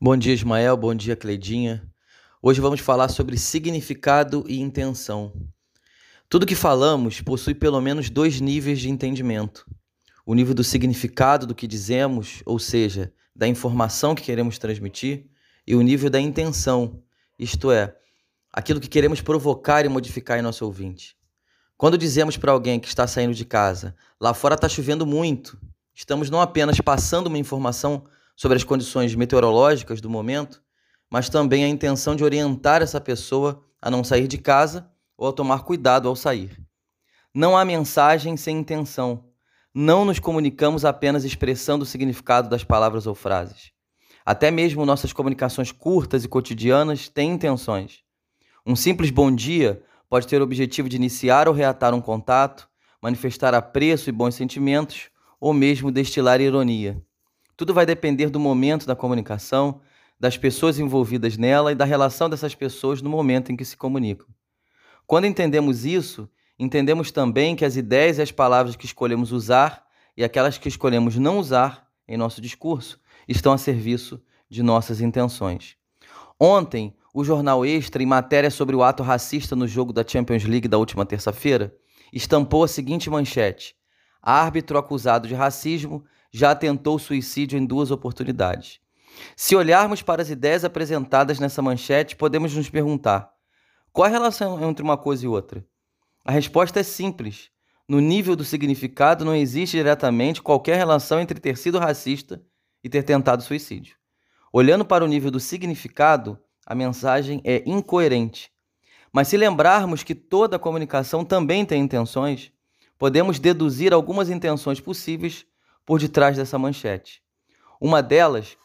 Bom dia, Ismael. Bom dia, Cleidinha. Hoje vamos falar sobre significado e intenção. Tudo que falamos possui pelo menos dois níveis de entendimento: o nível do significado do que dizemos, ou seja, da informação que queremos transmitir, e o nível da intenção, isto é, aquilo que queremos provocar e modificar em nosso ouvinte. Quando dizemos para alguém que está saindo de casa, lá fora está chovendo muito, estamos não apenas passando uma informação sobre as condições meteorológicas do momento, mas também a intenção de orientar essa pessoa a não sair de casa ou a tomar cuidado ao sair. Não há mensagem sem intenção. Não nos comunicamos apenas expressando o significado das palavras ou frases. Até mesmo nossas comunicações curtas e cotidianas têm intenções. Um simples bom dia pode ter o objetivo de iniciar ou reatar um contato, manifestar apreço e bons sentimentos, ou mesmo destilar ironia. Tudo vai depender do momento da comunicação, das pessoas envolvidas nela e da relação dessas pessoas no momento em que se comunicam. Quando entendemos isso, entendemos também que as ideias e as palavras que escolhemos usar e aquelas que escolhemos não usar em nosso discurso estão a serviço de nossas intenções. Ontem, o jornal Extra, em matéria sobre o ato racista no jogo da Champions League da última terça-feira, estampou a seguinte manchete: Árbitro acusado de racismo já tentou suicídio em duas oportunidades. Se olharmos para as ideias apresentadas nessa manchete, podemos nos perguntar: qual a relação entre uma coisa e outra? A resposta é simples. No nível do significado, não existe diretamente qualquer relação entre ter sido racista e ter tentado suicídio. Olhando para o nível do significado, a mensagem é incoerente. Mas se lembrarmos que toda comunicação também tem intenções, podemos deduzir algumas intenções possíveis por detrás dessa manchete. Uma delas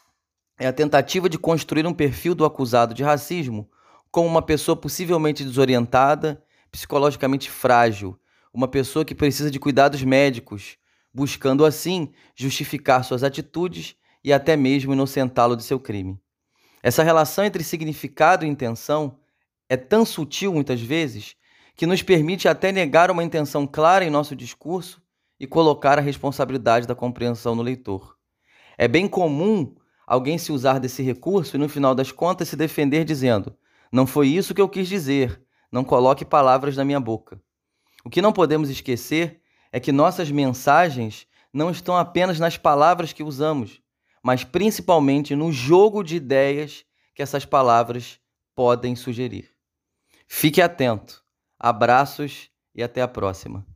é a tentativa de construir um perfil do acusado de racismo como uma pessoa possivelmente desorientada, psicologicamente frágil, uma pessoa que precisa de cuidados médicos, buscando assim justificar suas atitudes e até mesmo inocentá-lo de seu crime. Essa relação entre significado e intenção é tão sutil muitas vezes que nos permite até negar uma intenção clara em nosso discurso e colocar a responsabilidade da compreensão no leitor. É bem comum alguém se usar desse recurso e, no final das contas, se defender dizendo: Não foi isso que eu quis dizer, não coloque palavras na minha boca. O que não podemos esquecer é que nossas mensagens não estão apenas nas palavras que usamos, mas principalmente no jogo de ideias que essas palavras podem sugerir. Fique atento. Abraços e até a próxima.